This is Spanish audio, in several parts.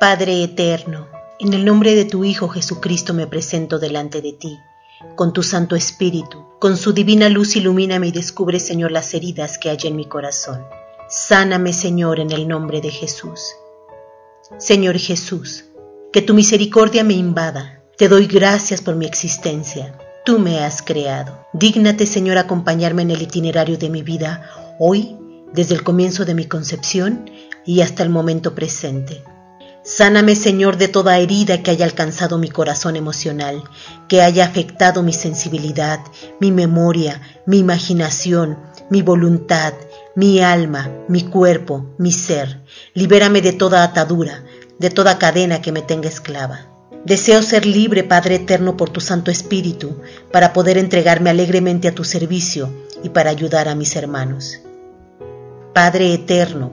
Padre eterno, en el nombre de tu Hijo Jesucristo me presento delante de ti. Con tu Santo Espíritu, con su divina luz ilumíname y descubre, Señor, las heridas que hay en mi corazón. Sáname, Señor, en el nombre de Jesús. Señor Jesús, que tu misericordia me invada. Te doy gracias por mi existencia. Tú me has creado. Dígnate, Señor, acompañarme en el itinerario de mi vida, hoy, desde el comienzo de mi concepción y hasta el momento presente. Sáname, Señor, de toda herida que haya alcanzado mi corazón emocional, que haya afectado mi sensibilidad, mi memoria, mi imaginación, mi voluntad, mi alma, mi cuerpo, mi ser. Libérame de toda atadura, de toda cadena que me tenga esclava. Deseo ser libre, Padre Eterno, por tu Santo Espíritu, para poder entregarme alegremente a tu servicio y para ayudar a mis hermanos. Padre Eterno,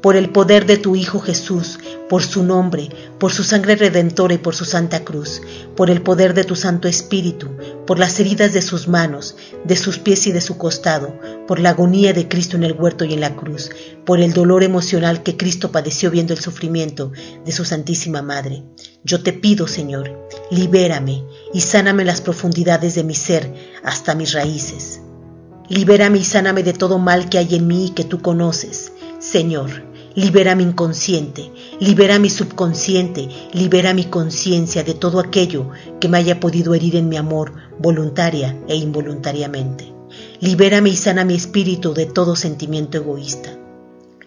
por el poder de tu Hijo Jesús, por su nombre, por su sangre redentora y por su santa cruz, por el poder de tu Santo Espíritu, por las heridas de sus manos, de sus pies y de su costado, por la agonía de Cristo en el huerto y en la cruz, por el dolor emocional que Cristo padeció viendo el sufrimiento de su Santísima Madre. Yo te pido, Señor, libérame y sáname las profundidades de mi ser hasta mis raíces. Libérame y sáname de todo mal que hay en mí y que tú conoces. Señor, libera mi inconsciente, libera mi subconsciente, libera mi conciencia de todo aquello que me haya podido herir en mi amor, voluntaria e involuntariamente. Libérame y sana mi espíritu de todo sentimiento egoísta.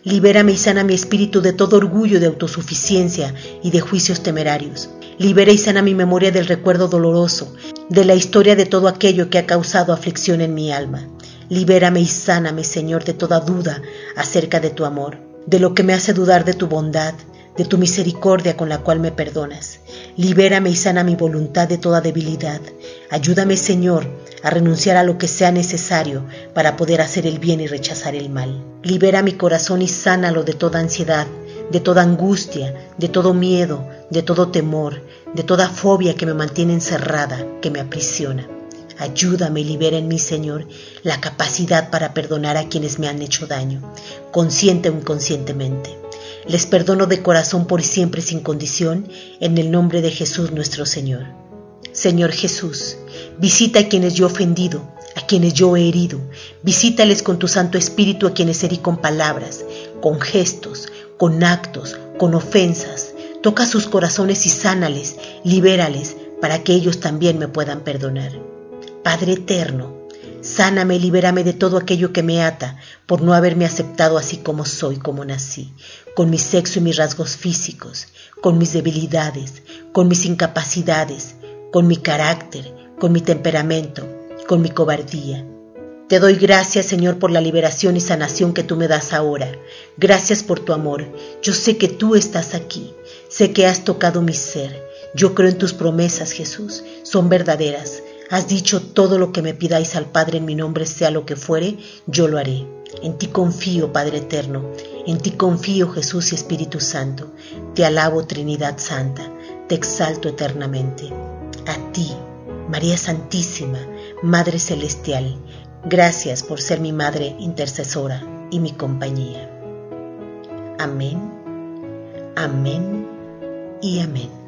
Libérame y sana mi espíritu de todo orgullo de autosuficiencia y de juicios temerarios. Libera y sana mi memoria del recuerdo doloroso, de la historia de todo aquello que ha causado aflicción en mi alma. Libérame y sáname, Señor, de toda duda acerca de tu amor de lo que me hace dudar de tu bondad, de tu misericordia con la cual me perdonas. Libérame y sana mi voluntad de toda debilidad. Ayúdame, Señor, a renunciar a lo que sea necesario para poder hacer el bien y rechazar el mal. Libera mi corazón y sánalo de toda ansiedad, de toda angustia, de todo miedo, de todo temor, de toda fobia que me mantiene encerrada, que me aprisiona. Ayúdame y libera en mí, Señor, la capacidad para perdonar a quienes me han hecho daño, consciente o inconscientemente. Les perdono de corazón por siempre sin condición, en el nombre de Jesús nuestro Señor. Señor Jesús, visita a quienes yo he ofendido, a quienes yo he herido. Visítales con tu Santo Espíritu a quienes herí con palabras, con gestos, con actos, con ofensas. Toca sus corazones y sánales, libérales, para que ellos también me puedan perdonar. Padre eterno, sáname y libérame de todo aquello que me ata por no haberme aceptado así como soy, como nací, con mi sexo y mis rasgos físicos, con mis debilidades, con mis incapacidades, con mi carácter, con mi temperamento, con mi cobardía. Te doy gracias, Señor, por la liberación y sanación que tú me das ahora. Gracias por tu amor. Yo sé que tú estás aquí. Sé que has tocado mi ser. Yo creo en tus promesas, Jesús. Son verdaderas. Has dicho todo lo que me pidáis al Padre en mi nombre, sea lo que fuere, yo lo haré. En ti confío, Padre eterno, en ti confío, Jesús y Espíritu Santo. Te alabo, Trinidad Santa, te exalto eternamente. A ti, María Santísima, Madre Celestial, gracias por ser mi Madre intercesora y mi compañía. Amén, amén y amén.